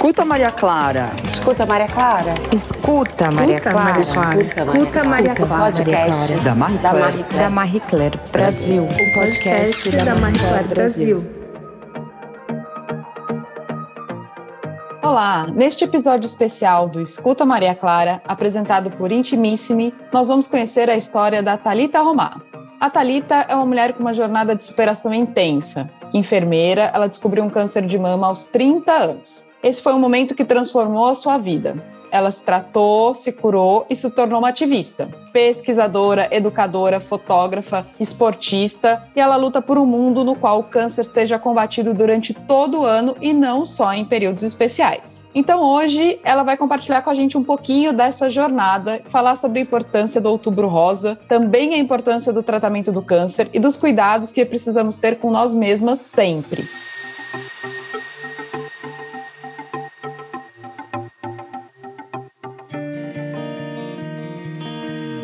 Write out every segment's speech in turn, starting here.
Escuta Maria Clara. Escuta Maria Clara. Escuta Maria Clara. Escuta Maria Clara. Podcast Da Marie da Claire. Marie Da Claire. Marie Claire Brasil. O podcast da Marie Claire Brasil. Olá! Neste episódio especial do Escuta Maria Clara, apresentado por Intimissimi, nós vamos conhecer a história da Talita Romar. A Talita é uma mulher com uma jornada de superação intensa. Enfermeira, ela descobriu um câncer de mama aos 30 anos. Esse foi um momento que transformou a sua vida. Ela se tratou, se curou e se tornou uma ativista. Pesquisadora, educadora, fotógrafa, esportista, e ela luta por um mundo no qual o câncer seja combatido durante todo o ano e não só em períodos especiais. Então hoje ela vai compartilhar com a gente um pouquinho dessa jornada, falar sobre a importância do Outubro Rosa, também a importância do tratamento do câncer e dos cuidados que precisamos ter com nós mesmas sempre.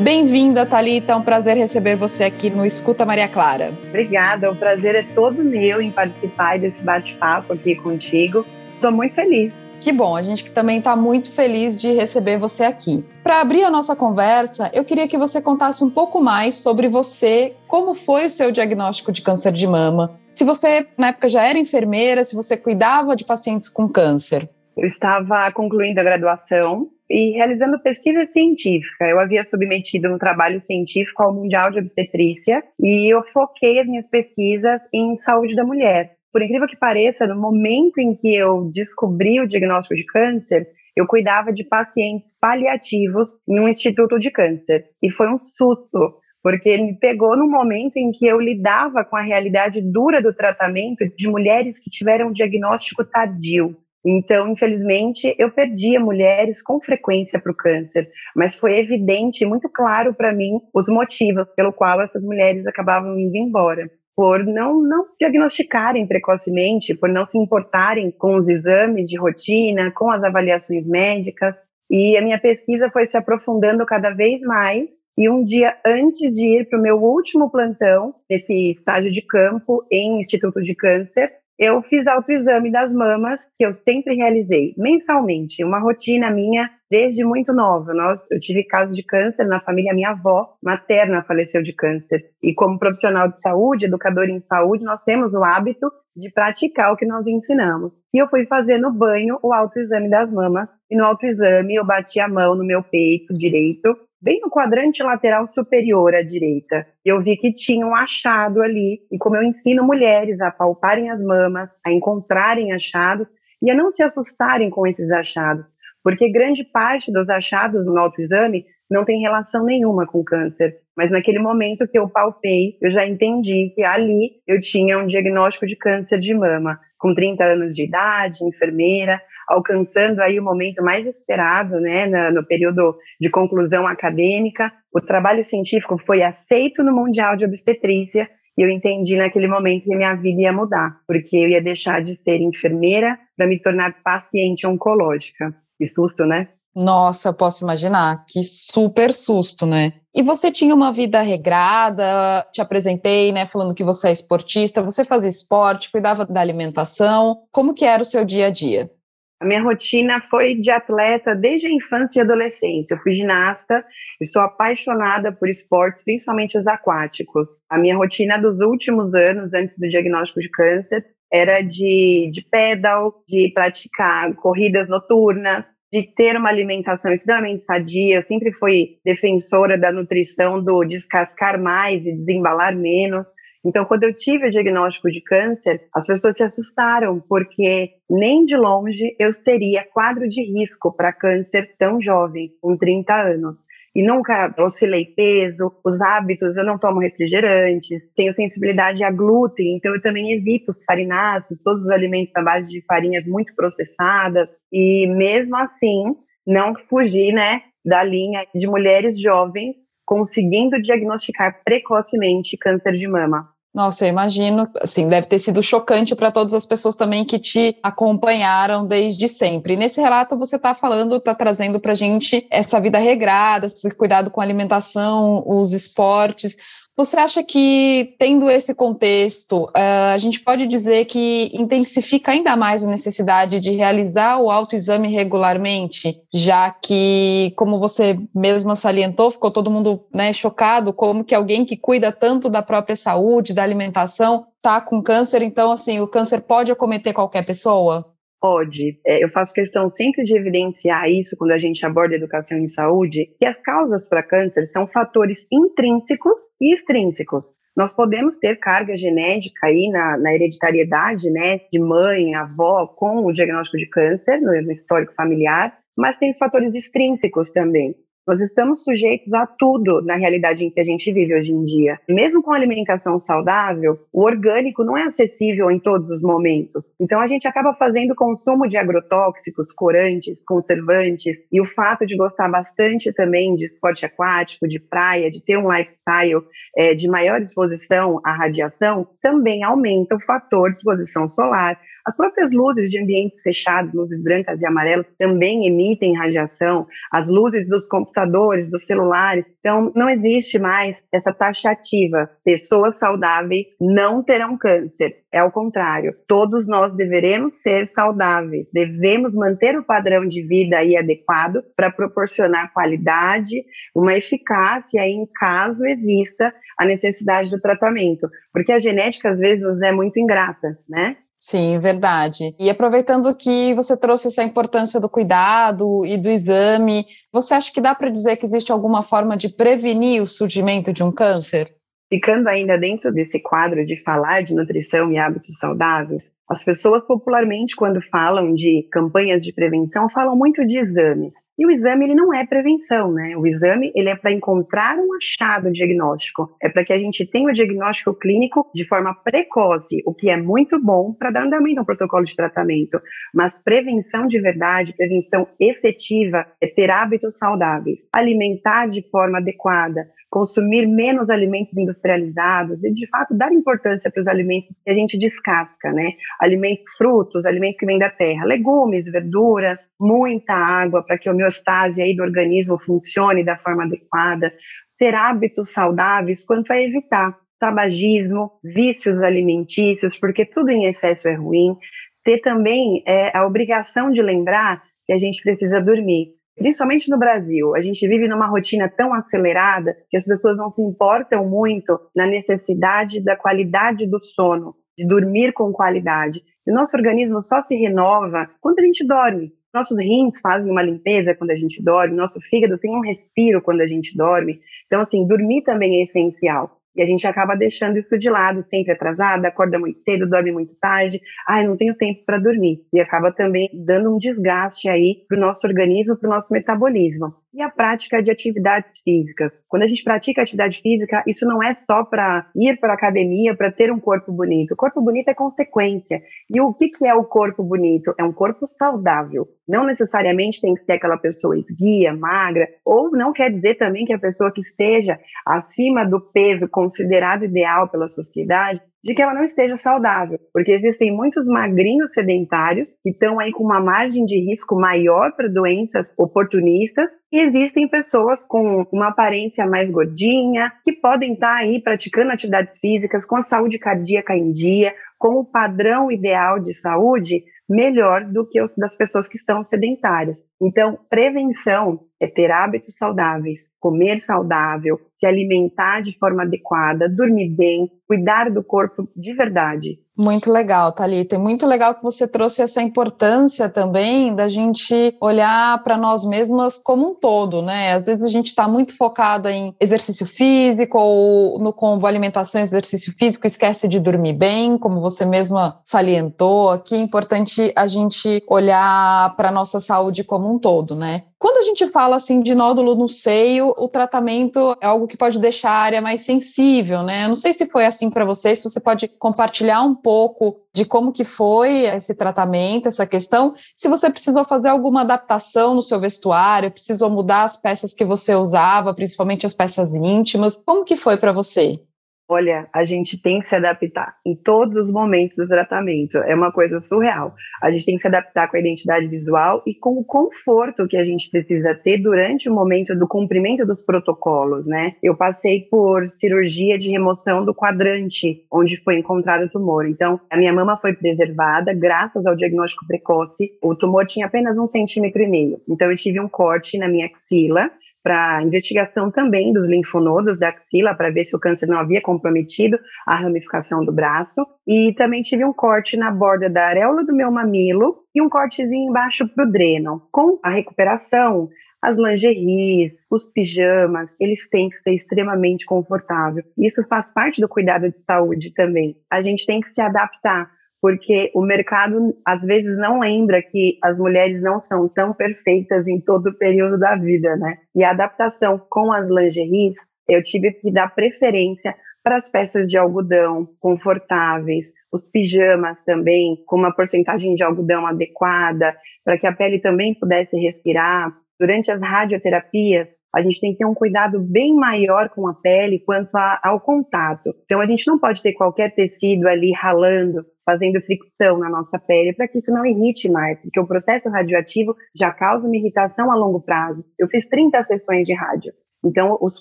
Bem-vinda, Thalita. É um prazer receber você aqui no Escuta Maria Clara. Obrigada, o prazer é todo meu em participar desse bate-papo aqui contigo. Estou muito feliz. Que bom, a gente também está muito feliz de receber você aqui. Para abrir a nossa conversa, eu queria que você contasse um pouco mais sobre você, como foi o seu diagnóstico de câncer de mama, se você na época já era enfermeira, se você cuidava de pacientes com câncer. Eu estava concluindo a graduação e realizando pesquisa científica. Eu havia submetido um trabalho científico ao Mundial de Obstetrícia e eu foquei as minhas pesquisas em saúde da mulher. Por incrível que pareça, no momento em que eu descobri o diagnóstico de câncer, eu cuidava de pacientes paliativos em um instituto de câncer. E foi um susto, porque ele me pegou no momento em que eu lidava com a realidade dura do tratamento de mulheres que tiveram um diagnóstico tardio. Então, infelizmente, eu perdia mulheres com frequência para o câncer, mas foi evidente muito claro para mim os motivos pelo qual essas mulheres acabavam indo embora. Por não, não diagnosticarem precocemente, por não se importarem com os exames de rotina, com as avaliações médicas. E a minha pesquisa foi se aprofundando cada vez mais. E um dia antes de ir para o meu último plantão, nesse estágio de campo em Instituto de Câncer, eu fiz autoexame das mamas, que eu sempre realizei mensalmente, uma rotina minha desde muito nova. Nós, eu tive casos de câncer na família, minha avó materna faleceu de câncer. E como profissional de saúde, educador em saúde, nós temos o hábito de praticar o que nós ensinamos. E eu fui fazer no banho o autoexame das mamas. E no autoexame eu bati a mão no meu peito direito bem no quadrante lateral superior à direita. Eu vi que tinha um achado ali, e como eu ensino mulheres a palparem as mamas, a encontrarem achados e a não se assustarem com esses achados, porque grande parte dos achados no autoexame não tem relação nenhuma com câncer. Mas naquele momento que eu palpei, eu já entendi que ali eu tinha um diagnóstico de câncer de mama, com 30 anos de idade, enfermeira, alcançando aí o momento mais esperado, né, no período de conclusão acadêmica. O trabalho científico foi aceito no Mundial de Obstetrícia e eu entendi naquele momento que minha vida ia mudar, porque eu ia deixar de ser enfermeira para me tornar paciente oncológica. Que susto, né? Nossa, posso imaginar, que super susto, né? E você tinha uma vida regrada, te apresentei, né, falando que você é esportista, você fazia esporte, cuidava da alimentação, como que era o seu dia a dia? A minha rotina foi de atleta desde a infância e adolescência. Eu fui ginasta e sou apaixonada por esportes, principalmente os aquáticos. A minha rotina dos últimos anos, antes do diagnóstico de câncer, era de, de pedal, de praticar corridas noturnas, de ter uma alimentação extremamente sadia. Eu sempre fui defensora da nutrição, do descascar mais e desembalar menos. Então, quando eu tive o diagnóstico de câncer, as pessoas se assustaram, porque nem de longe eu teria quadro de risco para câncer tão jovem, com 30 anos. E nunca oscilei peso, os hábitos, eu não tomo refrigerantes, tenho sensibilidade a glúten, então eu também evito os farináceos, todos os alimentos à base de farinhas muito processadas. E mesmo assim, não fugi, né, da linha de mulheres jovens conseguindo diagnosticar precocemente câncer de mama. Nossa, eu imagino, assim, deve ter sido chocante para todas as pessoas também que te acompanharam desde sempre. E nesse relato você está falando, está trazendo para gente essa vida regrada, esse cuidado com a alimentação, os esportes. Você acha que, tendo esse contexto, uh, a gente pode dizer que intensifica ainda mais a necessidade de realizar o autoexame regularmente, já que, como você mesma salientou, ficou todo mundo né, chocado como que alguém que cuida tanto da própria saúde, da alimentação, está com câncer, então, assim, o câncer pode acometer qualquer pessoa? Pode. É, eu faço questão sempre de evidenciar isso quando a gente aborda educação em saúde, que as causas para câncer são fatores intrínsecos e extrínsecos. Nós podemos ter carga genética aí na, na hereditariedade, né, de mãe, avó, com o diagnóstico de câncer no, histórico familiar, mas tem os fatores extrínsecos também. Nós estamos sujeitos a tudo na realidade em que a gente vive hoje em dia. Mesmo com alimentação saudável, o orgânico não é acessível em todos os momentos. Então a gente acaba fazendo consumo de agrotóxicos, corantes, conservantes e o fato de gostar bastante também de esporte aquático, de praia, de ter um lifestyle é, de maior exposição à radiação, também aumenta o fator exposição solar. As próprias luzes de ambientes fechados, luzes brancas e amarelas, também emitem radiação. As luzes dos computadores computadores, dos celulares. Então, não existe mais essa taxativa. Pessoas saudáveis não terão câncer. É o contrário. Todos nós deveremos ser saudáveis. Devemos manter o padrão de vida aí adequado para proporcionar qualidade, uma eficácia em caso exista a necessidade do tratamento. Porque a genética, às vezes, nos é muito ingrata, né? Sim, verdade. E aproveitando que você trouxe essa importância do cuidado e do exame, você acha que dá para dizer que existe alguma forma de prevenir o surgimento de um câncer? Ficando ainda dentro desse quadro de falar de nutrição e hábitos saudáveis, as pessoas popularmente, quando falam de campanhas de prevenção, falam muito de exames. E o exame ele não é prevenção, né? O exame ele é para encontrar um achado diagnóstico, é para que a gente tenha o diagnóstico clínico de forma precoce, o que é muito bom para dar andamento ao protocolo de tratamento. Mas prevenção de verdade, prevenção efetiva, é ter hábitos saudáveis, alimentar de forma adequada, consumir menos alimentos industrializados e, de fato, dar importância para os alimentos que a gente descasca, né? Alimentos frutos, alimentos que vêm da terra, legumes, verduras, muita água para que a homeostase aí do organismo funcione da forma adequada, ter hábitos saudáveis quanto a evitar tabagismo, vícios alimentícios, porque tudo em excesso é ruim. Ter também é, a obrigação de lembrar que a gente precisa dormir. Principalmente no Brasil, a gente vive numa rotina tão acelerada que as pessoas não se importam muito na necessidade da qualidade do sono, de dormir com qualidade. E o nosso organismo só se renova quando a gente dorme. Nossos rins fazem uma limpeza quando a gente dorme, nosso fígado tem um respiro quando a gente dorme. Então, assim, dormir também é essencial. E a gente acaba deixando isso de lado, sempre atrasada, acorda muito cedo, dorme muito tarde, ai, não tenho tempo para dormir. E acaba também dando um desgaste aí para o nosso organismo, para o nosso metabolismo e a prática de atividades físicas. Quando a gente pratica atividade física, isso não é só para ir para a academia para ter um corpo bonito. O corpo bonito é consequência. E o que, que é o corpo bonito? É um corpo saudável. Não necessariamente tem que ser aquela pessoa esguia, magra, ou não quer dizer também que a pessoa que esteja acima do peso considerado ideal pela sociedade de que ela não esteja saudável, porque existem muitos magrinhos sedentários que estão aí com uma margem de risco maior para doenças oportunistas e existem pessoas com uma aparência mais gordinha que podem estar tá aí praticando atividades físicas com a saúde cardíaca em dia, com o padrão ideal de saúde melhor do que os das pessoas que estão sedentárias. Então, prevenção é ter hábitos saudáveis, comer saudável, se alimentar de forma adequada, dormir bem, cuidar do corpo de verdade. Muito legal, Thalita. É muito legal que você trouxe essa importância também da gente olhar para nós mesmas como um todo, né? Às vezes a gente está muito focada em exercício físico ou no combo alimentação e exercício físico, esquece de dormir bem, como você mesma salientou aqui. É importante a gente olhar para nossa saúde como um todo, né? Quando a gente fala assim de nódulo no seio, o tratamento é algo que pode deixar a área mais sensível, né? Eu não sei se foi assim para você, se você pode compartilhar um pouco de como que foi esse tratamento, essa questão, se você precisou fazer alguma adaptação no seu vestuário, precisou mudar as peças que você usava, principalmente as peças íntimas, como que foi para você? Olha, a gente tem que se adaptar em todos os momentos do tratamento. É uma coisa surreal. A gente tem que se adaptar com a identidade visual e com o conforto que a gente precisa ter durante o momento do cumprimento dos protocolos, né? Eu passei por cirurgia de remoção do quadrante onde foi encontrado o tumor. Então, a minha mama foi preservada graças ao diagnóstico precoce. O tumor tinha apenas um centímetro e meio. Então, eu tive um corte na minha axila para investigação também dos linfonodos da axila, para ver se o câncer não havia comprometido a ramificação do braço. E também tive um corte na borda da areola do meu mamilo e um cortezinho embaixo para o dreno. Com a recuperação, as lingeries, os pijamas, eles têm que ser extremamente confortáveis. Isso faz parte do cuidado de saúde também. A gente tem que se adaptar porque o mercado às vezes não lembra que as mulheres não são tão perfeitas em todo o período da vida, né? E a adaptação com as lingeries, eu tive que dar preferência para as peças de algodão confortáveis, os pijamas também com uma porcentagem de algodão adequada, para que a pele também pudesse respirar. Durante as radioterapias, a gente tem que ter um cuidado bem maior com a pele quanto a, ao contato. Então, a gente não pode ter qualquer tecido ali ralando, fazendo fricção na nossa pele, para que isso não irrite mais, porque o processo radioativo já causa uma irritação a longo prazo. Eu fiz 30 sessões de rádio, então os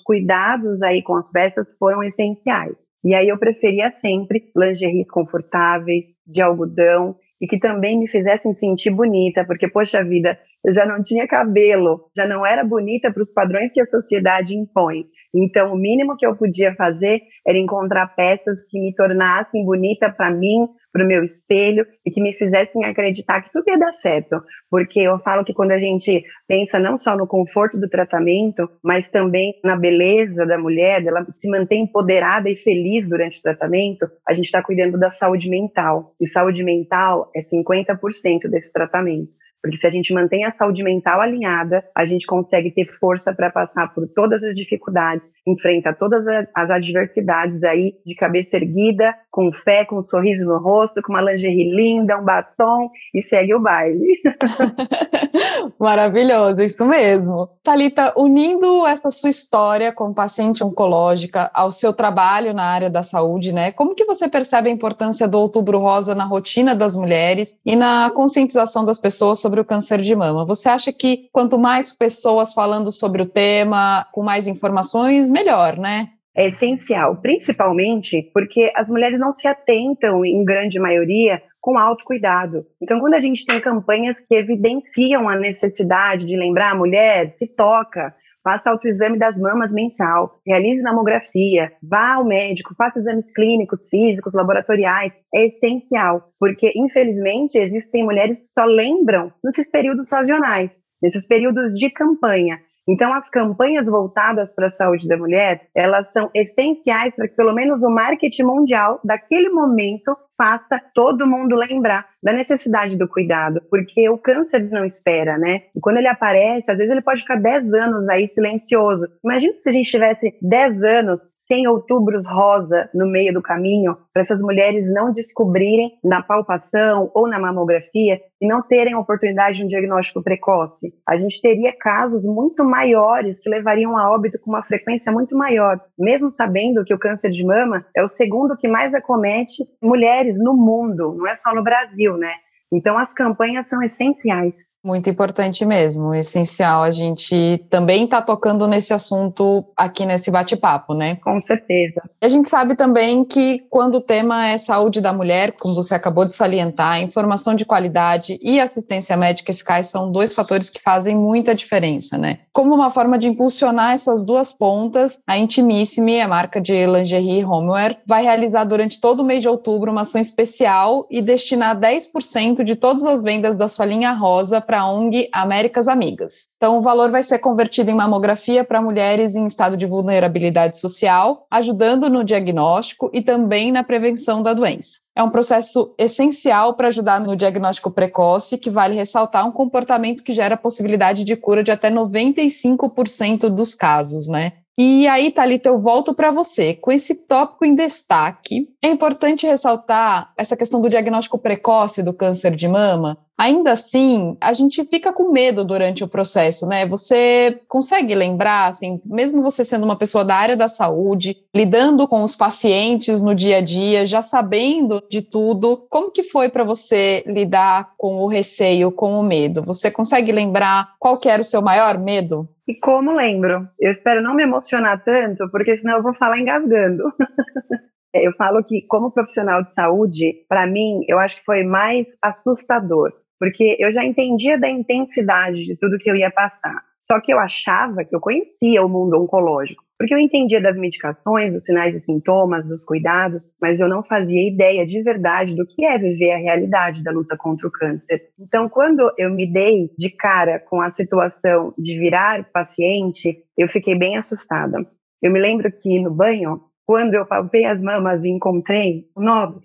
cuidados aí com as peças foram essenciais. E aí eu preferia sempre lingeries confortáveis, de algodão, e que também me fizessem sentir bonita, porque, poxa vida, eu já não tinha cabelo, já não era bonita para os padrões que a sociedade impõe. Então, o mínimo que eu podia fazer era encontrar peças que me tornassem bonita para mim, para o meu espelho e que me fizessem acreditar que tudo ia dar certo. Porque eu falo que quando a gente pensa não só no conforto do tratamento, mas também na beleza da mulher, dela se manter empoderada e feliz durante o tratamento, a gente está cuidando da saúde mental. E saúde mental é 50% desse tratamento. Porque se a gente mantém a saúde mental alinhada, a gente consegue ter força para passar por todas as dificuldades, enfrenta todas as adversidades aí de cabeça erguida, com fé, com um sorriso no rosto, com uma lingerie linda, um batom e segue o baile. Maravilhoso, isso mesmo. Talita, unindo essa sua história como paciente oncológica ao seu trabalho na área da saúde, né? Como que você percebe a importância do Outubro Rosa na rotina das mulheres e na conscientização das pessoas sobre o câncer de mama? Você acha que quanto mais pessoas falando sobre o tema, com mais informações, melhor, né? é essencial, principalmente porque as mulheres não se atentam, em grande maioria, com autocuidado. Então, quando a gente tem campanhas que evidenciam a necessidade de lembrar a mulher, se toca, faça autoexame das mamas mensal, realize mamografia, vá ao médico, faça exames clínicos, físicos, laboratoriais, é essencial, porque infelizmente existem mulheres que só lembram nesses períodos sazonais, nesses períodos de campanha. Então, as campanhas voltadas para a saúde da mulher, elas são essenciais para que pelo menos o marketing mundial daquele momento faça todo mundo lembrar da necessidade do cuidado, porque o câncer não espera, né? E quando ele aparece, às vezes ele pode ficar 10 anos aí silencioso. Imagina se a gente tivesse 10 anos sem outubros rosa no meio do caminho, para essas mulheres não descobrirem na palpação ou na mamografia e não terem oportunidade de um diagnóstico precoce. A gente teria casos muito maiores que levariam a óbito com uma frequência muito maior, mesmo sabendo que o câncer de mama é o segundo que mais acomete mulheres no mundo, não é só no Brasil, né? Então, as campanhas são essenciais. Muito importante mesmo, essencial. A gente também está tocando nesse assunto aqui nesse bate-papo, né? Com certeza. A gente sabe também que quando o tema é saúde da mulher, como você acabou de salientar, informação de qualidade e assistência médica eficaz são dois fatores que fazem muita diferença, né? Como uma forma de impulsionar essas duas pontas, a Intimissime, a marca de lingerie homeware, vai realizar durante todo o mês de outubro uma ação especial e destinar 10% de todas as vendas da sua linha rosa para a ONG Américas Amigas. Então, o valor vai ser convertido em mamografia para mulheres em estado de vulnerabilidade social, ajudando no diagnóstico e também na prevenção da doença. É um processo essencial para ajudar no diagnóstico precoce, que vale ressaltar um comportamento que gera possibilidade de cura de até 95% dos casos, né? E aí, Thalita, eu volto para você. Com esse tópico em destaque, é importante ressaltar essa questão do diagnóstico precoce do câncer de mama, Ainda assim, a gente fica com medo durante o processo, né? Você consegue lembrar, assim, mesmo você sendo uma pessoa da área da saúde, lidando com os pacientes no dia a dia, já sabendo de tudo, como que foi para você lidar com o receio, com o medo? Você consegue lembrar qual que era o seu maior medo? E como lembro? Eu espero não me emocionar tanto, porque senão eu vou falar engasgando. eu falo que, como profissional de saúde, para mim, eu acho que foi mais assustador, porque eu já entendia da intensidade de tudo que eu ia passar. Só que eu achava que eu conhecia o mundo oncológico, porque eu entendia das medicações, dos sinais e sintomas, dos cuidados, mas eu não fazia ideia de verdade do que é viver a realidade da luta contra o câncer. Então, quando eu me dei de cara com a situação de virar paciente, eu fiquei bem assustada. Eu me lembro que no banho, quando eu palpei as mamas e encontrei o nódulo,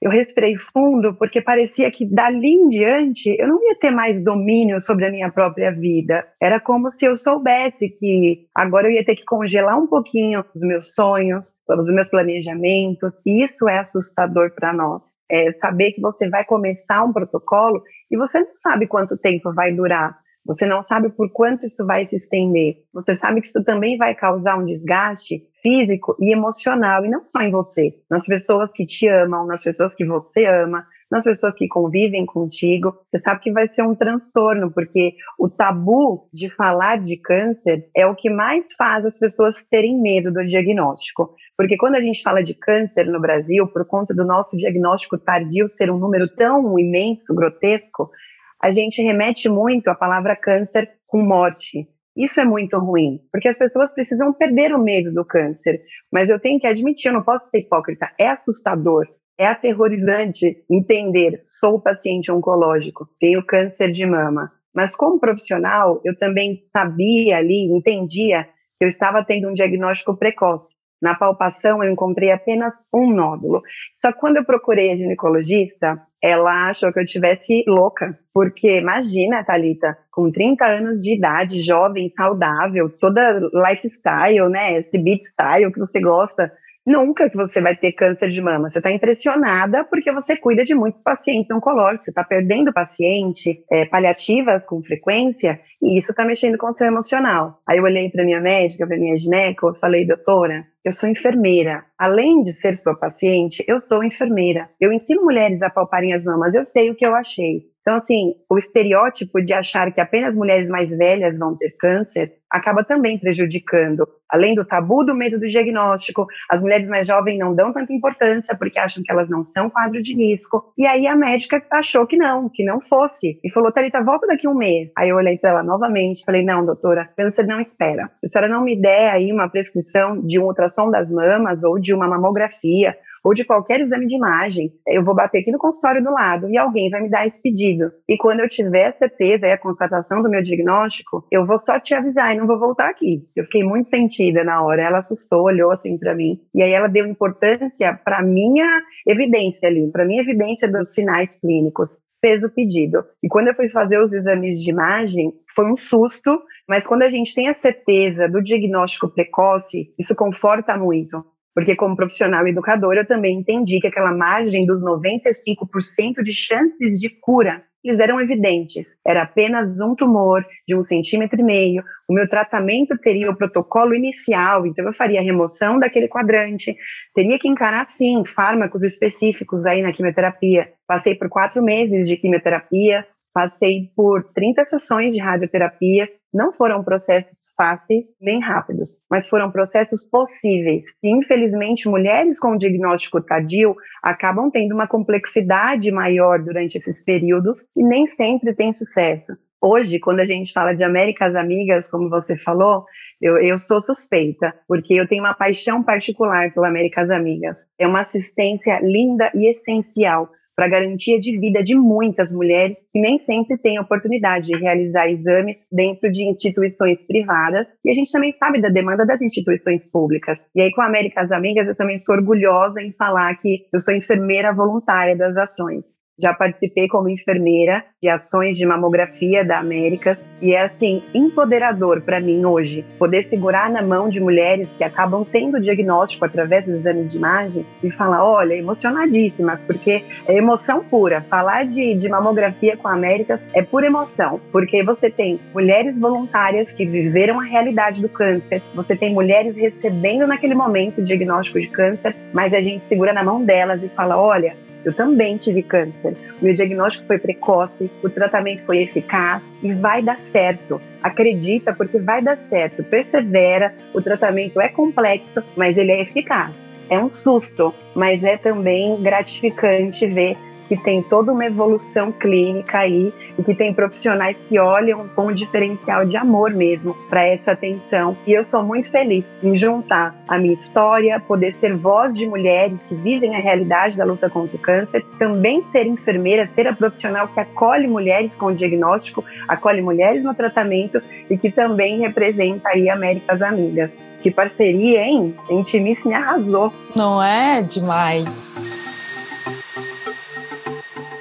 eu respirei fundo porque parecia que dali em diante eu não ia ter mais domínio sobre a minha própria vida. Era como se eu soubesse que agora eu ia ter que congelar um pouquinho os meus sonhos, os meus planejamentos, e isso é assustador para nós. É saber que você vai começar um protocolo e você não sabe quanto tempo vai durar. Você não sabe por quanto isso vai se estender. Você sabe que isso também vai causar um desgaste físico e emocional, e não só em você, nas pessoas que te amam, nas pessoas que você ama, nas pessoas que convivem contigo. Você sabe que vai ser um transtorno, porque o tabu de falar de câncer é o que mais faz as pessoas terem medo do diagnóstico. Porque quando a gente fala de câncer no Brasil, por conta do nosso diagnóstico tardio ser um número tão imenso, grotesco, a gente remete muito à palavra câncer com morte. Isso é muito ruim, porque as pessoas precisam perder o medo do câncer. Mas eu tenho que admitir, eu não posso ser hipócrita, é assustador, é aterrorizante entender, sou paciente oncológico, tenho câncer de mama. Mas como profissional, eu também sabia ali, entendia que eu estava tendo um diagnóstico precoce. Na palpação, eu encontrei apenas um nódulo. Só que quando eu procurei a ginecologista, ela achou que eu tivesse louca. Porque imagina, Thalita, com 30 anos de idade, jovem, saudável, toda lifestyle, né? Esse beat style que você gosta. Nunca que você vai ter câncer de mama. Você está impressionada porque você cuida de muitos pacientes oncológicos, você está perdendo paciente, é, paliativas com frequência, e isso está mexendo com o seu emocional. Aí eu olhei para minha médica, para minha gineco, falei, doutora, eu sou enfermeira. Além de ser sua paciente, eu sou enfermeira. Eu ensino mulheres a palparem as mamas, eu sei o que eu achei. Então, assim, o estereótipo de achar que apenas mulheres mais velhas vão ter câncer acaba também prejudicando. Além do tabu do medo do diagnóstico, as mulheres mais jovens não dão tanta importância porque acham que elas não são quadro de risco. E aí a médica achou que não, que não fosse. E falou, Thalita, volta daqui um mês. Aí eu olhei para ela novamente falei, não, doutora, câncer não espera. Se a senhora não me der aí uma prescrição de um ultrassom das mamas ou de uma mamografia ou de qualquer exame de imagem, eu vou bater aqui no consultório do lado e alguém vai me dar esse pedido. E quando eu tiver certeza e a constatação do meu diagnóstico, eu vou só te avisar e não vou voltar aqui. Eu fiquei muito sentida na hora. Ela assustou, olhou assim para mim e aí ela deu importância para minha evidência ali, para minha evidência dos sinais clínicos fez o pedido. E quando eu fui fazer os exames de imagem, foi um susto, mas quando a gente tem a certeza do diagnóstico precoce, isso conforta muito. Porque, como profissional educador, eu também entendi que aquela margem dos 95% de chances de cura eles eram evidentes. Era apenas um tumor de um centímetro e meio. O meu tratamento teria o protocolo inicial, então eu faria a remoção daquele quadrante. Teria que encarar, sim, fármacos específicos aí na quimioterapia. Passei por quatro meses de quimioterapia, Passei por 30 sessões de radioterapias. Não foram processos fáceis nem rápidos, mas foram processos possíveis. E, infelizmente, mulheres com diagnóstico tardio acabam tendo uma complexidade maior durante esses períodos e nem sempre têm sucesso. Hoje, quando a gente fala de Américas Amigas, como você falou, eu, eu, sou suspeita, porque eu tenho uma paixão particular pela Américas Amigas. É uma assistência linda e essencial para garantia de vida de muitas mulheres que nem sempre têm oportunidade de realizar exames dentro de instituições privadas. E a gente também sabe da demanda das instituições públicas. E aí, com a Américas Amigas, eu também sou orgulhosa em falar que eu sou enfermeira voluntária das ações. Já participei como enfermeira de ações de mamografia da Américas e é assim empoderador para mim hoje poder segurar na mão de mulheres que acabam tendo diagnóstico através dos exames de imagem e falar, olha, emocionadíssimas, porque é emoção pura. Falar de, de mamografia com a Américas é pura emoção, porque você tem mulheres voluntárias que viveram a realidade do câncer, você tem mulheres recebendo naquele momento o diagnóstico de câncer, mas a gente segura na mão delas e fala, olha, eu também tive câncer. Meu diagnóstico foi precoce, o tratamento foi eficaz e vai dar certo. Acredita, porque vai dar certo. Persevera, o tratamento é complexo, mas ele é eficaz. É um susto, mas é também gratificante ver que tem toda uma evolução clínica aí e que tem profissionais que olham com um diferencial de amor mesmo para essa atenção. E eu sou muito feliz em juntar a minha história, poder ser voz de mulheres que vivem a realidade da luta contra o câncer, também ser enfermeira, ser a profissional que acolhe mulheres com diagnóstico, acolhe mulheres no tratamento e que também representa aí Américas Amigas. Que parceria, hein? Intimice me arrasou. Não é demais.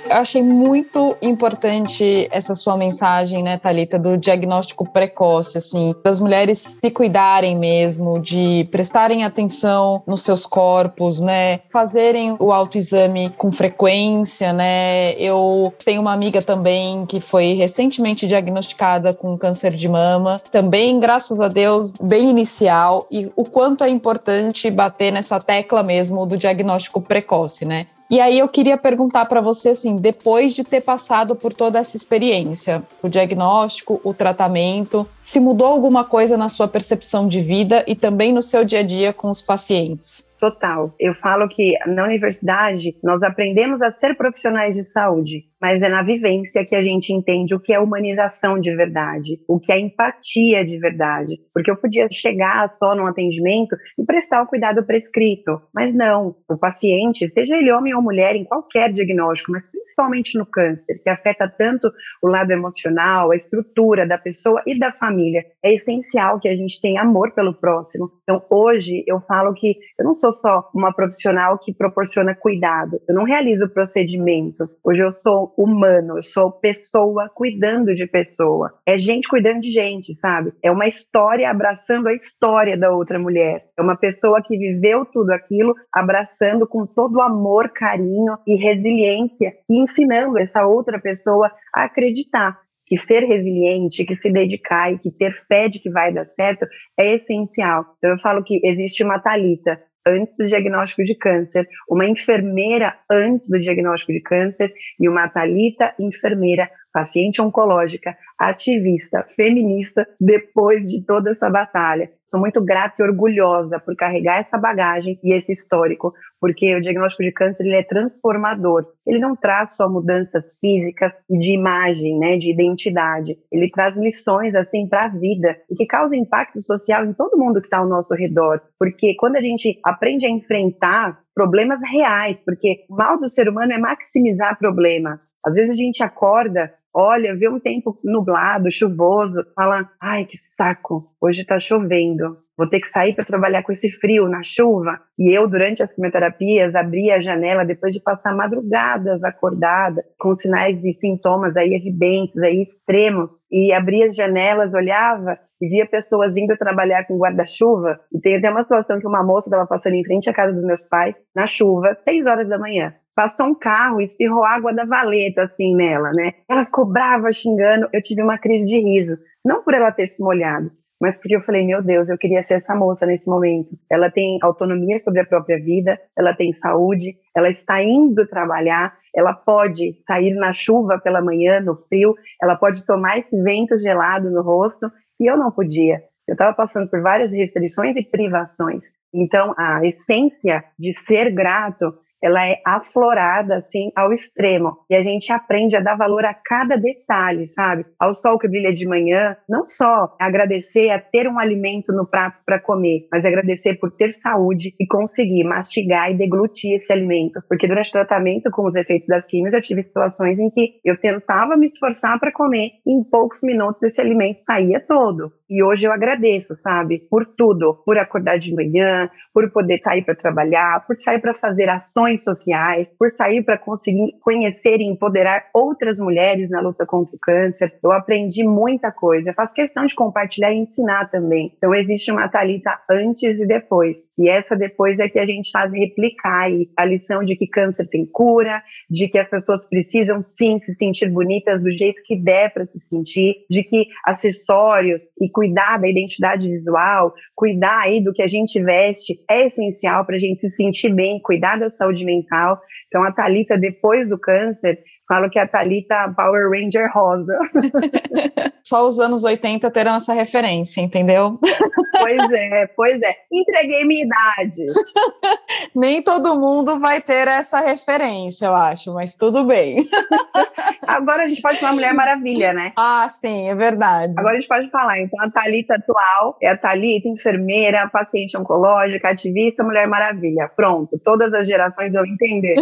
Eu achei muito importante essa sua mensagem, né, Talita, do diagnóstico precoce, assim, das mulheres se cuidarem mesmo, de prestarem atenção nos seus corpos, né, fazerem o autoexame com frequência, né. Eu tenho uma amiga também que foi recentemente diagnosticada com câncer de mama, também, graças a Deus, bem inicial, e o quanto é importante bater nessa tecla mesmo do diagnóstico precoce, né? E aí eu queria perguntar para você assim, depois de ter passado por toda essa experiência, o diagnóstico, o tratamento, se mudou alguma coisa na sua percepção de vida e também no seu dia a dia com os pacientes? Total. Eu falo que na universidade nós aprendemos a ser profissionais de saúde, mas é na vivência que a gente entende o que é humanização de verdade, o que é empatia de verdade. Porque eu podia chegar só num atendimento e prestar o cuidado prescrito, mas não. O paciente, seja ele homem ou mulher, em qualquer diagnóstico, mas principalmente no câncer, que afeta tanto o lado emocional, a estrutura da pessoa e da família, é essencial que a gente tenha amor pelo próximo. Então, hoje, eu falo que eu não sou só uma profissional que proporciona cuidado, eu não realizo procedimentos. Hoje eu sou humano, eu sou pessoa cuidando de pessoa. É gente cuidando de gente, sabe? É uma história abraçando a história da outra mulher. É uma pessoa que viveu tudo aquilo, abraçando com todo amor, carinho e resiliência e ensinando essa outra pessoa a acreditar que ser resiliente, que se dedicar e que ter fé de que vai dar certo é essencial. Então eu falo que existe uma talita antes do diagnóstico de câncer, uma enfermeira antes do diagnóstico de câncer e uma Talita enfermeira, paciente oncológica, ativista, feminista depois de toda essa batalha. Sou muito grata e orgulhosa por carregar essa bagagem e esse histórico, porque o diagnóstico de câncer ele é transformador. Ele não traz só mudanças físicas e de imagem, né, de identidade. Ele traz lições assim para a vida e que causa impacto social em todo mundo que está ao nosso redor. Porque quando a gente aprende a enfrentar problemas reais, porque o mal do ser humano é maximizar problemas. Às vezes a gente acorda olha, vê um tempo nublado, chuvoso, fala: ai, que saco, hoje tá chovendo, vou ter que sair para trabalhar com esse frio na chuva. E eu, durante as quimioterapias, abria a janela depois de passar madrugadas acordada, com sinais e sintomas aí evidentes, aí extremos, e abria as janelas, olhava e via pessoas indo trabalhar com guarda-chuva. E tem até uma situação que uma moça estava passando em frente à casa dos meus pais, na chuva, seis horas da manhã passou um carro e espirrou água da valeta assim nela, né? Ela ficou brava, xingando. Eu tive uma crise de riso, não por ela ter se molhado, mas porque eu falei, meu Deus, eu queria ser essa moça nesse momento. Ela tem autonomia sobre a própria vida, ela tem saúde, ela está indo trabalhar, ela pode sair na chuva pela manhã, no frio, ela pode tomar esse vento gelado no rosto, e eu não podia. Eu estava passando por várias restrições e privações. Então, a essência de ser grato ela é aflorada assim ao extremo e a gente aprende a dar valor a cada detalhe, sabe? Ao sol que brilha de manhã, não só agradecer a ter um alimento no prato para comer, mas agradecer por ter saúde e conseguir mastigar e deglutir esse alimento, porque durante o tratamento com os efeitos das químicas eu tive situações em que eu tentava me esforçar para comer e em poucos minutos esse alimento saía todo. E hoje eu agradeço, sabe? Por tudo, por acordar de manhã, por poder sair para trabalhar, por sair para fazer ações ações sociais, por sair para conseguir conhecer e empoderar outras mulheres na luta contra o câncer. Eu aprendi muita coisa. Eu faço questão de compartilhar e ensinar também. Então existe uma Talita antes e depois. E essa depois é que a gente faz replicar aí a lição de que câncer tem cura, de que as pessoas precisam sim se sentir bonitas do jeito que der para se sentir, de que acessórios e cuidar da identidade visual, cuidar aí do que a gente veste é essencial para a gente se sentir bem, cuidar da saúde mental. Então a Talita depois do câncer Falo que a Thalita Power Ranger rosa. Só os anos 80 terão essa referência, entendeu? Pois é, pois é. Entreguei minha idade. Nem todo mundo vai ter essa referência, eu acho, mas tudo bem. Agora a gente pode falar Mulher Maravilha, né? Ah, sim, é verdade. Agora a gente pode falar. Então, a Thalita atual é a Thalita, enfermeira, paciente oncológica, ativista, Mulher Maravilha. Pronto, todas as gerações vão entender.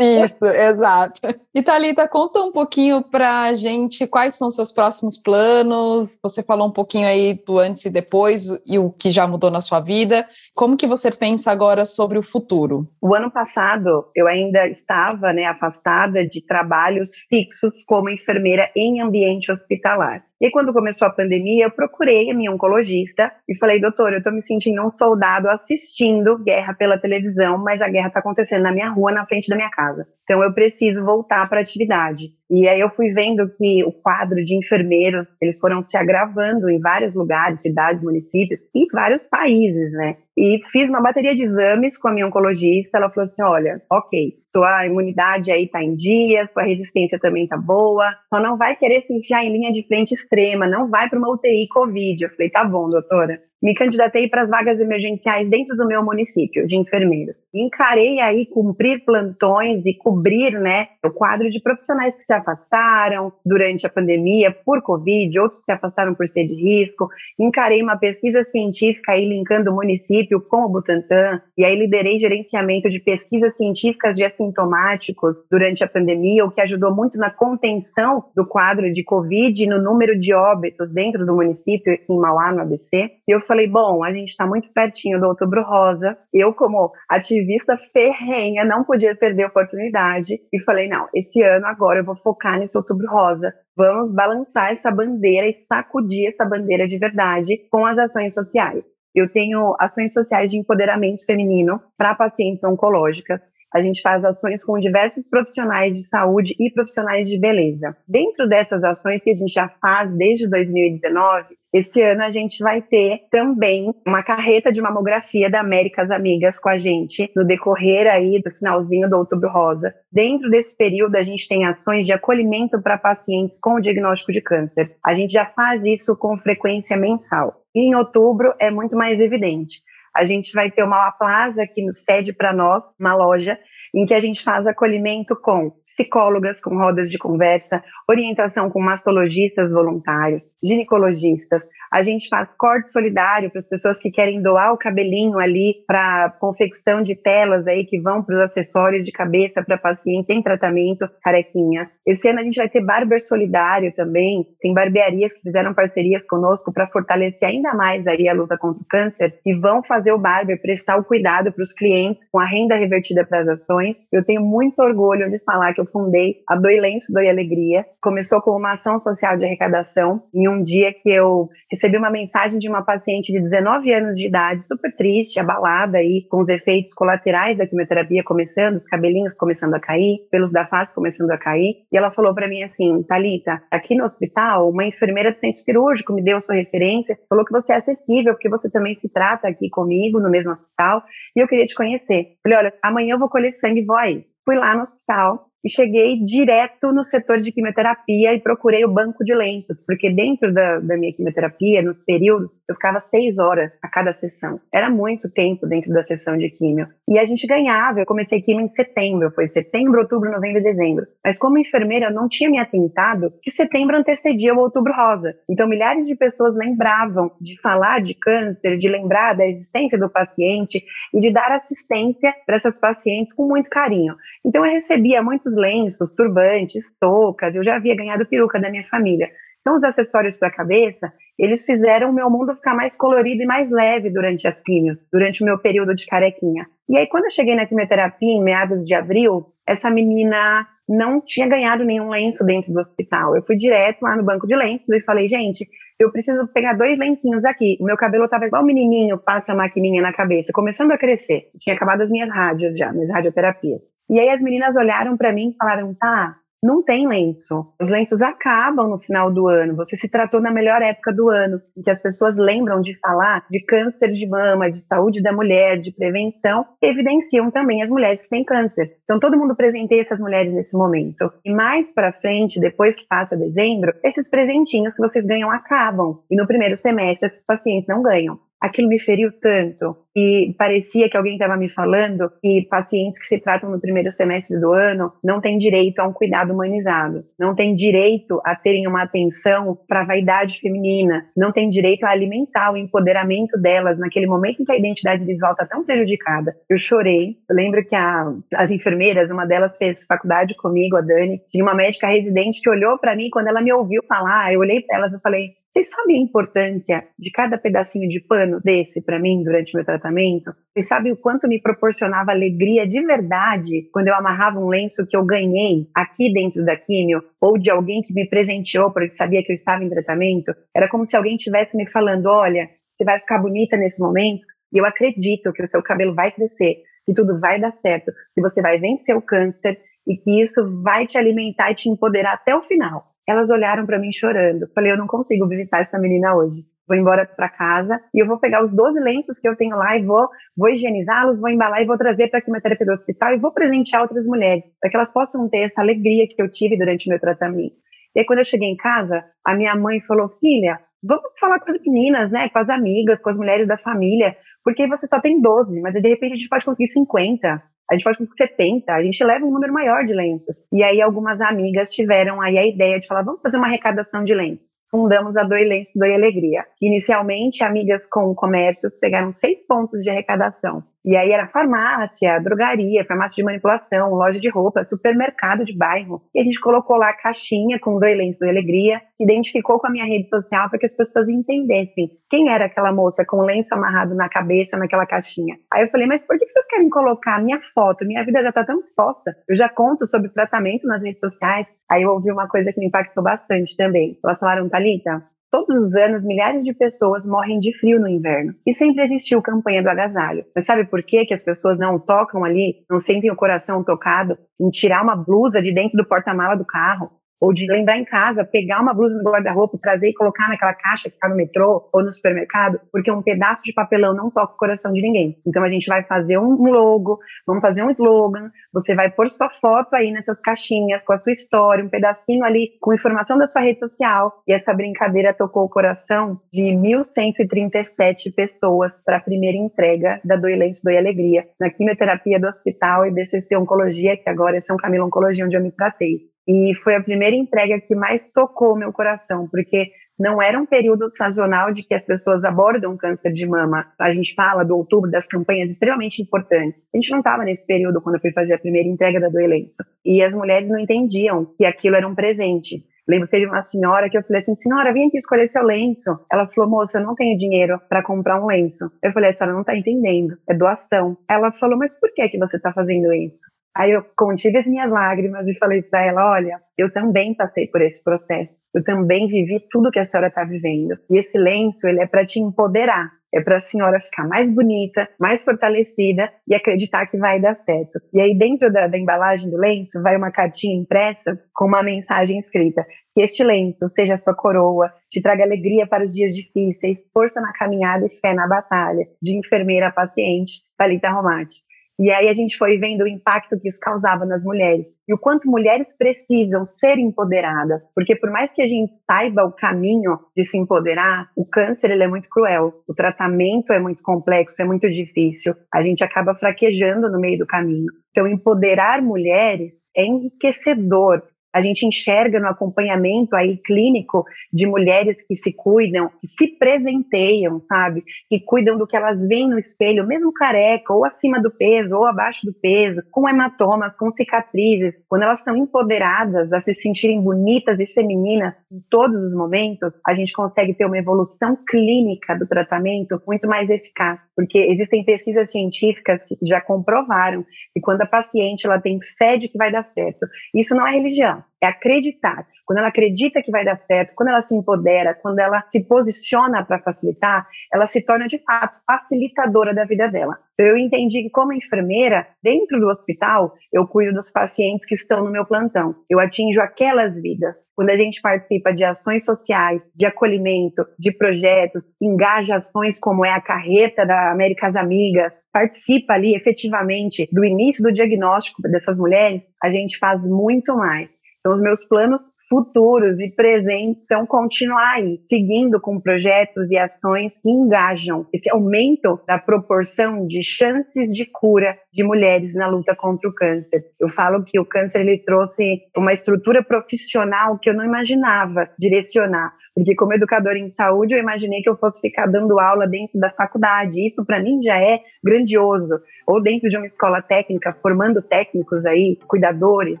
Isso, exato. E Thalita, conta um pouquinho pra gente quais são seus próximos planos. Você falou um pouquinho aí do antes e depois e o que já mudou na sua vida. Como que você pensa agora sobre o futuro? O ano passado eu ainda estava né, afastada de trabalhos fixos como enfermeira em ambiente hospitalar. E quando começou a pandemia, eu procurei a minha oncologista e falei, doutor, eu estou me sentindo um soldado assistindo guerra pela televisão, mas a guerra está acontecendo na minha rua, na frente da minha casa. Então eu preciso voltar para atividade. E aí eu fui vendo que o quadro de enfermeiros, eles foram se agravando em vários lugares, cidades, municípios e vários países, né? E fiz uma bateria de exames com a minha oncologista. Ela falou assim: olha, ok, sua imunidade aí tá em dia, sua resistência também tá boa, só não vai querer se enfiar em linha de frente extrema, não vai para uma UTI Covid. Eu falei: tá bom, doutora me candidatei para as vagas emergenciais dentro do meu município de enfermeiros. Encarei aí cumprir plantões e cobrir, né, o quadro de profissionais que se afastaram durante a pandemia por Covid, outros se afastaram por ser de risco. Encarei uma pesquisa científica aí linkando o município com o Butantan e aí liderei gerenciamento de pesquisas científicas de assintomáticos durante a pandemia, o que ajudou muito na contenção do quadro de Covid e no número de óbitos dentro do município em Mauá, no ABC. Eu falei, bom, a gente está muito pertinho do Outubro Rosa. Eu, como ativista ferrenha, não podia perder a oportunidade. E falei, não, esse ano agora eu vou focar nesse Outubro Rosa. Vamos balançar essa bandeira e sacudir essa bandeira de verdade com as ações sociais. Eu tenho ações sociais de empoderamento feminino para pacientes oncológicas. A gente faz ações com diversos profissionais de saúde e profissionais de beleza. Dentro dessas ações que a gente já faz desde 2019, esse ano a gente vai ter também uma carreta de mamografia da Américas Amigas com a gente no decorrer aí do finalzinho do Outubro Rosa. Dentro desse período a gente tem ações de acolhimento para pacientes com o diagnóstico de câncer. A gente já faz isso com frequência mensal. E em outubro é muito mais evidente. A gente vai ter uma plaza que nos cede para nós, uma loja, em que a gente faz acolhimento com psicólogas com rodas de conversa, orientação com mastologistas voluntários, ginecologistas. A gente faz corte solidário para as pessoas que querem doar o cabelinho ali para confecção de telas aí que vão para os acessórios de cabeça para pacientes em tratamento, carequinhas. Esse ano a gente vai ter barber solidário também. Tem barbearias que fizeram parcerias conosco para fortalecer ainda mais aí a luta contra o câncer e vão fazer o barber prestar o cuidado para os clientes com a renda revertida para as ações. Eu tenho muito orgulho de falar que eu fundei a Doi Lenço, Doi Alegria. Começou com uma ação social de arrecadação em um dia que eu recebi uma mensagem de uma paciente de 19 anos de idade, super triste, abalada aí, com os efeitos colaterais da quimioterapia começando, os cabelinhos começando a cair, pelos da face começando a cair. E ela falou para mim assim, Talita, aqui no hospital, uma enfermeira do centro cirúrgico me deu a sua referência, falou que você é acessível, porque você também se trata aqui comigo no mesmo hospital, e eu queria te conhecer. Falei, olha, amanhã eu vou colher sangue e vou aí. Fui lá no hospital, e cheguei direto no setor de quimioterapia e procurei o banco de lenços, porque dentro da, da, minha quimioterapia, nos períodos, eu ficava seis horas a cada sessão. Era muito tempo dentro da sessão de quimio. E a gente ganhava, eu comecei quimio em setembro, foi setembro, outubro, novembro e dezembro. Mas como enfermeira, eu não tinha me atentado que setembro antecedia o outubro rosa. Então, milhares de pessoas lembravam de falar de câncer, de lembrar da existência do paciente e de dar assistência para essas pacientes com muito carinho. Então, eu recebia muitos lenços, turbantes, toucas, eu já havia ganhado peruca da minha família. Então, os acessórios para a cabeça, eles fizeram o meu mundo ficar mais colorido e mais leve durante as químios, durante o meu período de carequinha. E aí, quando eu cheguei na quimioterapia, em meados de abril, essa menina não tinha ganhado nenhum lenço dentro do hospital. Eu fui direto lá no banco de lenços e falei, gente, eu preciso pegar dois lencinhos aqui. O meu cabelo estava igual um menininho, passa a maquininha na cabeça, começando a crescer. Tinha acabado as minhas rádios já, minhas radioterapias. E aí as meninas olharam para mim e falaram, tá, não tem lenço. Os lenços acabam no final do ano. Você se tratou na melhor época do ano, em que as pessoas lembram de falar de câncer de mama, de saúde da mulher, de prevenção, e evidenciam também as mulheres que têm câncer. Então todo mundo presenteia essas mulheres nesse momento. E mais para frente, depois que passa dezembro, esses presentinhos que vocês ganham acabam. E no primeiro semestre esses pacientes não ganham aquilo me feriu tanto e parecia que alguém estava me falando que pacientes que se tratam no primeiro semestre do ano não têm direito a um cuidado humanizado, não têm direito a terem uma atenção para a vaidade feminina, não têm direito a alimentar o empoderamento delas naquele momento em que a identidade visual está tão prejudicada. Eu chorei. Eu lembro que a, as enfermeiras, uma delas fez faculdade comigo, a Dani, tinha uma médica residente que olhou para mim quando ela me ouviu falar. Eu olhei para elas e falei: vocês sabem a importância de cada pedacinho de pano desse para mim durante meu tratamento? Vocês sabem o quanto me proporcionava alegria de verdade quando eu amarrava um lenço que eu ganhei aqui dentro da químio ou de alguém que me presenteou porque sabia que eu estava em tratamento? Era como se alguém estivesse me falando: olha, você vai ficar bonita nesse momento e eu acredito que o seu cabelo vai crescer, que tudo vai dar certo, que você vai vencer o câncer e que isso vai te alimentar e te empoderar até o final. Elas olharam para mim chorando. Falei, eu não consigo visitar essa menina hoje. Vou embora para casa e eu vou pegar os 12 lenços que eu tenho lá e vou, vou higienizá-los, vou embalar e vou trazer para a quimioterapia do hospital e vou presentear outras mulheres, para que elas possam ter essa alegria que eu tive durante o meu tratamento. E aí, quando eu cheguei em casa, a minha mãe falou: Filha, vamos falar com as meninas, né? Com as amigas, com as mulheres da família, porque você só tem 12, mas de repente a gente pode conseguir 50 a gente pode com 70, a gente leva um número maior de lenços. E aí algumas amigas tiveram aí a ideia de falar, vamos fazer uma arrecadação de lenços fundamos a Doi Lenço Doi Alegria. Inicialmente, amigas com comércios pegaram seis pontos de arrecadação. E aí era farmácia, drogaria, farmácia de manipulação, loja de roupa, supermercado de bairro. E a gente colocou lá a caixinha com Doi Lenço Doi Alegria, identificou com a minha rede social para que as pessoas entendessem quem era aquela moça com o lenço amarrado na cabeça naquela caixinha. Aí eu falei, mas por que vocês querem colocar minha foto? Minha vida já está tão exposta. Eu já conto sobre tratamento nas redes sociais. Aí eu ouvi uma coisa que me impactou bastante também. Elas falaram, Thalita, todos os anos milhares de pessoas morrem de frio no inverno. E sempre existiu campanha do agasalho. Mas sabe por quê que as pessoas não tocam ali, não sentem o coração tocado em tirar uma blusa de dentro do porta-mala do carro? Ou de lembrar em casa, pegar uma blusa do guarda-roupa, trazer e colocar naquela caixa que está no metrô ou no supermercado, porque um pedaço de papelão não toca o coração de ninguém. Então a gente vai fazer um logo, vamos fazer um slogan, você vai pôr sua foto aí nessas caixinhas com a sua história, um pedacinho ali com informação da sua rede social. E essa brincadeira tocou o coração de 1.137 pessoas para a primeira entrega da Doi Lenço Doi Alegria, na quimioterapia do hospital e BCC Oncologia, que agora é São Camilo Oncologia, onde eu me tratei. E foi a primeira entrega que mais tocou meu coração, porque não era um período sazonal de que as pessoas abordam câncer de mama. A gente fala do outubro, das campanhas extremamente importantes. A gente não estava nesse período quando eu fui fazer a primeira entrega da Doelenço. E as mulheres não entendiam que aquilo era um presente. Lembro teve uma senhora que eu falei assim: senhora, vem aqui escolher seu lenço. Ela falou: moça, eu não tenho dinheiro para comprar um lenço. Eu falei: a senhora não está entendendo, é doação. Ela falou: mas por que, que você está fazendo isso? Aí eu contive as minhas lágrimas e falei para ela: olha, eu também passei por esse processo. Eu também vivi tudo que a senhora está vivendo. E esse lenço, ele é para te empoderar. É para a senhora ficar mais bonita, mais fortalecida e acreditar que vai dar certo. E aí, dentro da, da embalagem do lenço, vai uma cartinha impressa com uma mensagem escrita: que este lenço seja a sua coroa, te traga alegria para os dias difíceis, força na caminhada e fé na batalha. De enfermeira a paciente, Thalita Romati. E aí a gente foi vendo o impacto que isso causava nas mulheres. E o quanto mulheres precisam ser empoderadas, porque por mais que a gente saiba o caminho de se empoderar, o câncer ele é muito cruel, o tratamento é muito complexo, é muito difícil, a gente acaba fraquejando no meio do caminho. Então empoderar mulheres é enriquecedor, a gente enxerga no acompanhamento aí clínico de mulheres que se cuidam, que se presenteiam, sabe? Que cuidam do que elas veem no espelho, mesmo careca, ou acima do peso, ou abaixo do peso, com hematomas, com cicatrizes, quando elas são empoderadas a se sentirem bonitas e femininas em todos os momentos, a gente consegue ter uma evolução clínica do tratamento muito mais eficaz, porque existem pesquisas científicas que já comprovaram que quando a paciente ela tem fé de que vai dar certo, isso não é religião, é acreditar. Quando ela acredita que vai dar certo, quando ela se empodera, quando ela se posiciona para facilitar, ela se torna de fato facilitadora da vida dela. Então, eu entendi que, como enfermeira, dentro do hospital, eu cuido dos pacientes que estão no meu plantão. Eu atinjo aquelas vidas. Quando a gente participa de ações sociais, de acolhimento, de projetos, engaja ações como é a carreta da Américas Amigas, participa ali efetivamente do início do diagnóstico dessas mulheres, a gente faz muito mais. Então, os meus planos futuros e presentes são continuar aí, seguindo com projetos e ações que engajam esse aumento da proporção de chances de cura de mulheres na luta contra o câncer. Eu falo que o câncer ele trouxe uma estrutura profissional que eu não imaginava direcionar. Porque como educadora em saúde, eu imaginei que eu fosse ficar dando aula dentro da faculdade. Isso para mim já é grandioso. Ou dentro de uma escola técnica, formando técnicos aí, cuidadores,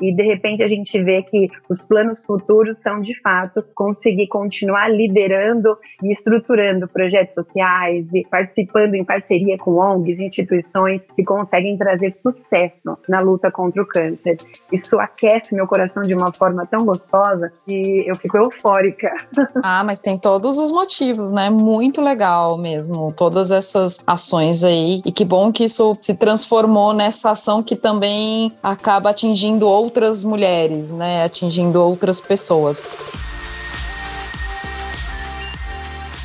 e de repente a gente vê que os planos futuros são de fato conseguir continuar liderando e estruturando projetos sociais e participando em parceria com ONGs, instituições que conseguem trazer sucesso na luta contra o câncer. Isso aquece meu coração de uma forma tão gostosa que eu fico eufórica. Ah, mas tem todos os motivos, né? Muito legal mesmo, todas essas ações aí. E que bom que isso se transformou nessa ação que também acaba atingindo outras mulheres, né? Atingindo outras pessoas.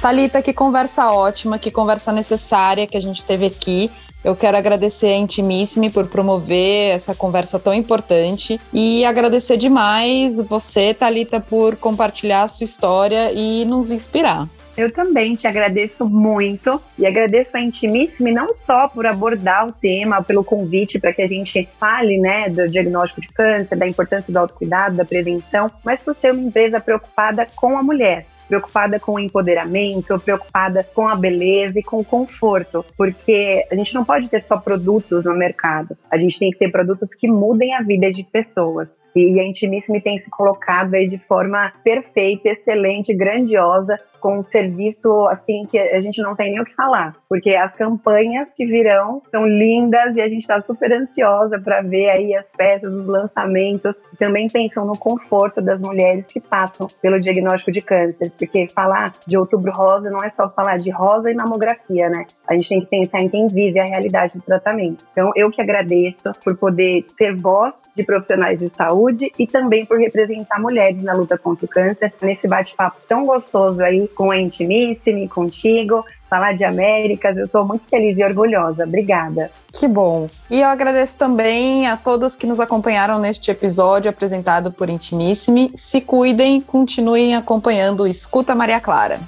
Talita, que conversa ótima, que conversa necessária que a gente teve aqui. Eu quero agradecer a Intimissime por promover essa conversa tão importante e agradecer demais você, Talita, por compartilhar a sua história e nos inspirar. Eu também te agradeço muito e agradeço a Intimissime não só por abordar o tema, pelo convite para que a gente fale, né, do diagnóstico de câncer, da importância do autocuidado, da prevenção, mas por ser uma empresa preocupada com a mulher preocupada com o empoderamento, preocupada com a beleza e com o conforto, porque a gente não pode ter só produtos no mercado, a gente tem que ter produtos que mudem a vida de pessoas. E a Intimissime tem se colocado aí de forma perfeita, excelente, grandiosa com um serviço assim que a gente não tem nem o que falar, porque as campanhas que virão são lindas e a gente está super ansiosa para ver aí as peças, os lançamentos. Também pensam no conforto das mulheres que passam pelo diagnóstico de câncer, porque falar de Outubro Rosa não é só falar de rosa e mamografia, né? A gente tem que pensar em quem vive a realidade do tratamento. Então, eu que agradeço por poder ser voz de profissionais de saúde e também por representar mulheres na luta contra o câncer nesse bate-papo tão gostoso aí com a Intimissime, contigo, falar de Américas. Eu estou muito feliz e orgulhosa. Obrigada. Que bom. E eu agradeço também a todos que nos acompanharam neste episódio apresentado por Intimissime. Se cuidem, continuem acompanhando Escuta Maria Clara.